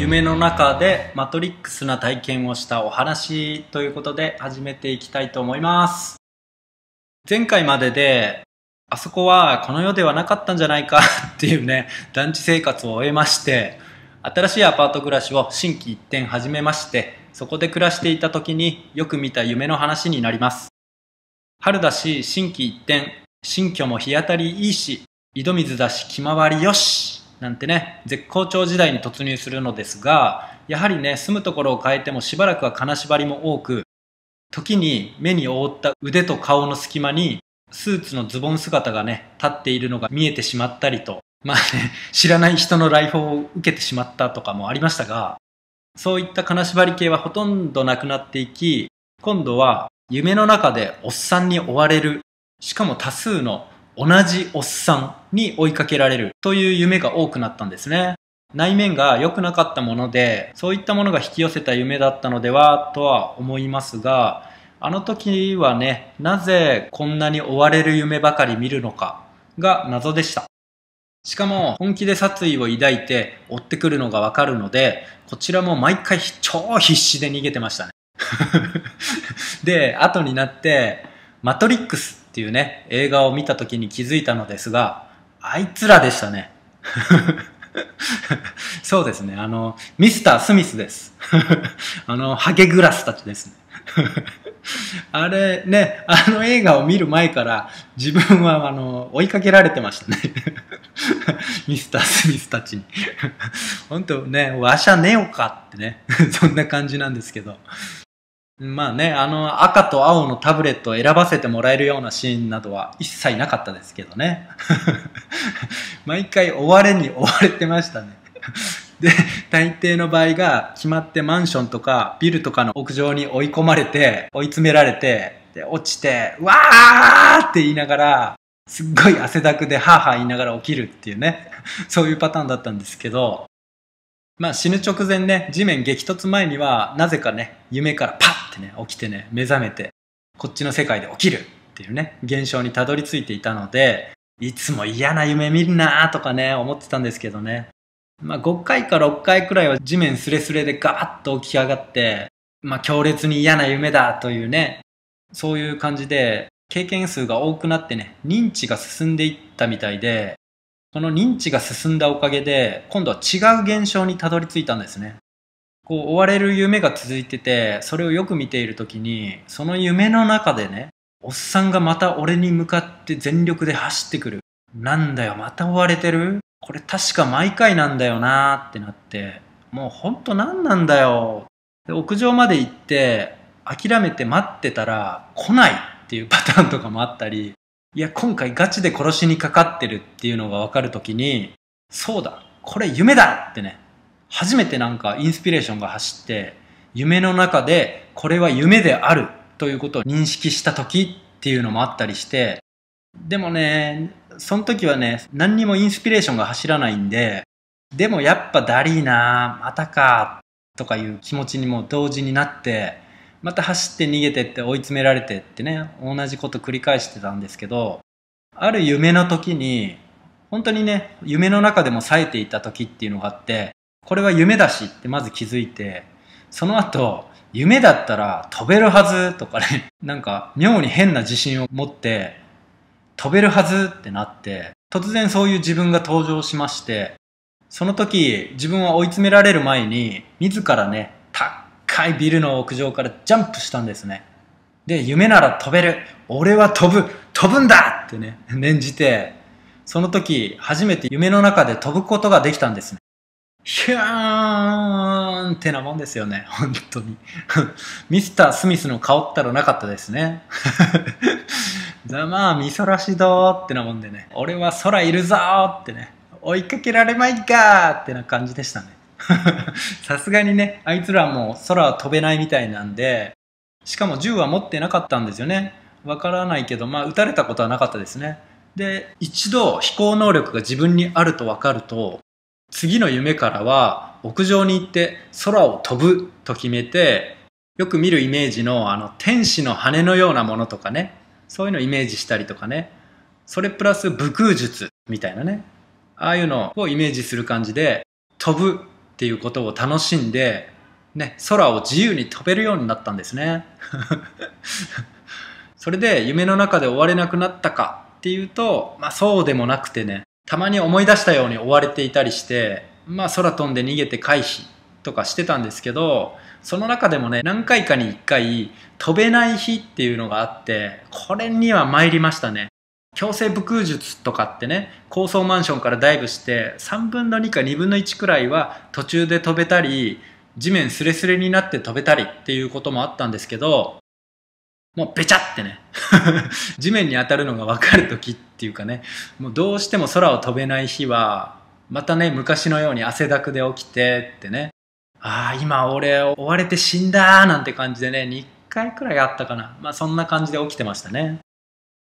夢の中でマトリックスな体験をしたお話ということで始めていきたいと思います。前回までで、あそこはこの世ではなかったんじゃないかっていうね、団地生活を終えまして、新しいアパート暮らしを心機一転始めまして、そこで暮らしていた時によく見た夢の話になります。春だし、心機一転、新居も日当たりいいし、井戸水だし気回りよしなんてね、絶好調時代に突入するのですが、やはりね、住むところを変えてもしばらくは金縛りも多く、時に目に覆った腕と顔の隙間に、スーツのズボン姿がね、立っているのが見えてしまったりと、まあね、知らない人の来訪を受けてしまったとかもありましたが、そういった金縛り系はほとんどなくなっていき、今度は夢の中でおっさんに追われる、しかも多数の同じおっさんに追いかけられるという夢が多くなったんですね。内面が良くなかったもので、そういったものが引き寄せた夢だったのではとは思いますが、あの時はね、なぜこんなに追われる夢ばかり見るのかが謎でした。しかも本気で殺意を抱いて追ってくるのがわかるので、こちらも毎回超必死で逃げてましたね。で、後になって、マトリックスっていうね、映画を見た時に気づいたのですが、あいつらでしたね。そうですね、あの、ミスター・スミスです。あの、ハゲグラスたちですね。あれね、あの映画を見る前から自分はあの追いかけられてましたね。ミスター・スミスたちに。本当ね、わしゃねよかってね、そんな感じなんですけど。まあね、あの赤と青のタブレットを選ばせてもらえるようなシーンなどは一切なかったですけどね。毎回追われに追われてましたね。で、大抵の場合が決まってマンションとかビルとかの屋上に追い込まれて、追い詰められて、で、落ちて、わーって言いながら、すっごい汗だくでハーハー言いながら起きるっていうね、そういうパターンだったんですけど、まあ死ぬ直前ね、地面激突前には、なぜかね、夢からパッてね、起きてね、目覚めて、こっちの世界で起きるっていうね、現象にたどり着いていたので、いつも嫌な夢見るなーとかね、思ってたんですけどね。まあ5回か6回くらいは地面スレスレでガーッと起き上がって、まあ強烈に嫌な夢だというね、そういう感じで、経験数が多くなってね、認知が進んでいったみたいで、この認知が進んだおかげで、今度は違う現象にたどり着いたんですね。こう、追われる夢が続いてて、それをよく見ているときに、その夢の中でね、おっさんがまた俺に向かって全力で走ってくる。なんだよ、また追われてる？これ確か毎回なんだよなーってなって、もうほんと何なんだよ。で屋上まで行って、諦めて待ってたら来ないっていうパターンとかもあったり、いや、今回ガチで殺しにかかってるっていうのが分かるときに、そうだ、これ夢だってね、初めてなんかインスピレーションが走って、夢の中でこれは夢であるということを認識したときっていうのもあったりして、でもね、その時はね、何にもインスピレーションが走らないんで、でもやっぱダリーなまたか、とかいう気持ちにも同時になって、また走って逃げてって追い詰められてってね、同じこと繰り返してたんですけど、ある夢の時に、本当にね、夢の中でも冴えていた時っていうのがあって、これは夢だしってまず気づいて、その後、夢だったら飛べるはずとかね、なんか妙に変な自信を持って、飛べるはずってなって、突然そういう自分が登場しまして、その時自分は追い詰められる前に、自らね、高いビルの屋上からジャンプしたんですね。で、夢なら飛べる俺は飛ぶ飛ぶんだってね、念じて、その時初めて夢の中で飛ぶことができたんですね。ヒューンってなもんですよね、本当に。ミスター・スミスの顔ったらなかったですね。ざまあ、みそらしどーってなもんでね、俺は空いるぞーってね、追いかけられまいかーってな感じでしたね。さすがにね、あいつらも空は飛べないみたいなんで、しかも銃は持ってなかったんですよね。わからないけど、まあ、撃たれたことはなかったですね。で、一度飛行能力が自分にあるとわかると、次の夢からは屋上に行って空を飛ぶと決めて、よく見るイメージのあの天使の羽のようなものとかね、そういうのをイメージしたりとかね、それプラス武空術みたいなね、ああいうのをイメージする感じで、飛ぶっていうことを楽しんで、ね、空を自由に飛べるようになったんですね。それで夢の中で終われなくなったかっていうと、まあそうでもなくてね、たまに思い出したように追われていたりして、まあ空飛んで逃げて回避とかしてたんですけど、その中でもね、何回かに1回飛べない日っていうのがあって、これには参りましたね。強制武空術とかってね、高層マンションからダイブして3分の2か2分の1くらいは途中で飛べたり、地面スレスレになって飛べたりっていうこともあったんですけど、もうべちゃってね。地面に当たるのが分かる時っていうかね。もうどうしても空を飛べない日はまたね昔のように汗だくで起きてってね。ああ今俺追われて死んだなんて感じでね2回くらいあったかな。まあそんな感じで起きてましたね。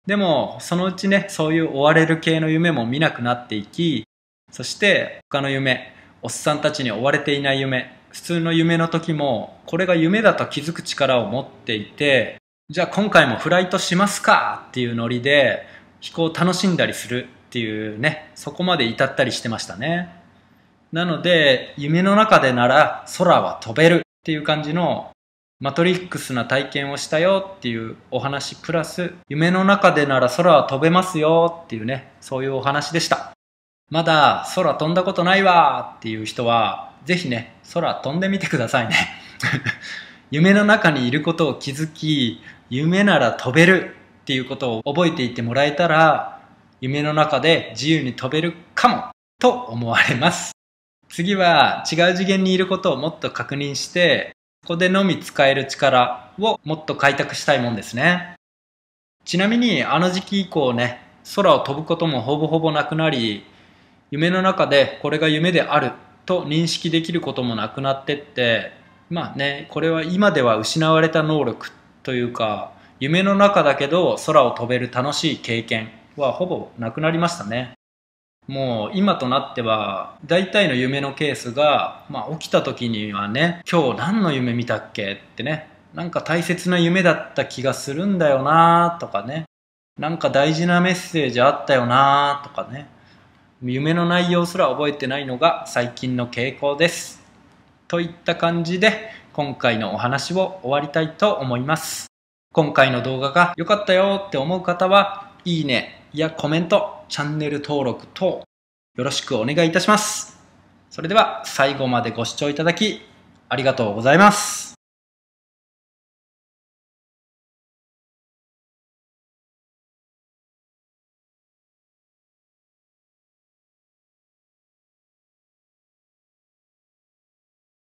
でもそのうちねそういう追われる系の夢も見なくなっていきそして他の夢おっさんたちに追われていない夢普通の夢の時もこれが夢だと気づく力を持っていてじゃあ今回もフライトしますかっていうノリで飛行を楽しんだりするっていうね、そこまで至ったりしてましたね。なので、夢の中でなら空は飛べるっていう感じのマトリックスな体験をしたよっていうお話プラス、夢の中でなら空は飛べますよっていうね、そういうお話でした。まだ空飛んだことないわっていう人は、ぜひね、空飛んでみてくださいね。夢の中にいることを気づき、夢なら飛べるっていうことを覚えていってもらえたら、夢の中で自由に飛べるかもと思われます。次は違う次元にいることをもっと確認して、ここでのみ使える力をもっと開拓したいもんですね。ちなみにあの時期以降ね、空を飛ぶこともほぼほぼなくなり、夢の中でこれが夢であると認識できることもなくなってって、まあね、これは今では失われた能力というか夢の中だけど空を飛べる楽しい経験はほぼなくなりましたねもう今となっては大体の夢のケースが、まあ、起きた時にはね今日何の夢見たっけってねなんか大切な夢だった気がするんだよなとかねなんか大事なメッセージあったよなとかね夢の内容すら覚えてないのが最近の傾向です。といった感じで今回のお話を終わりたいと思います。今回の動画が良かったよって思う方は、いいねやコメント、チャンネル登録等、よろしくお願いいたします。それでは最後までご視聴いただき、ありがとうございます。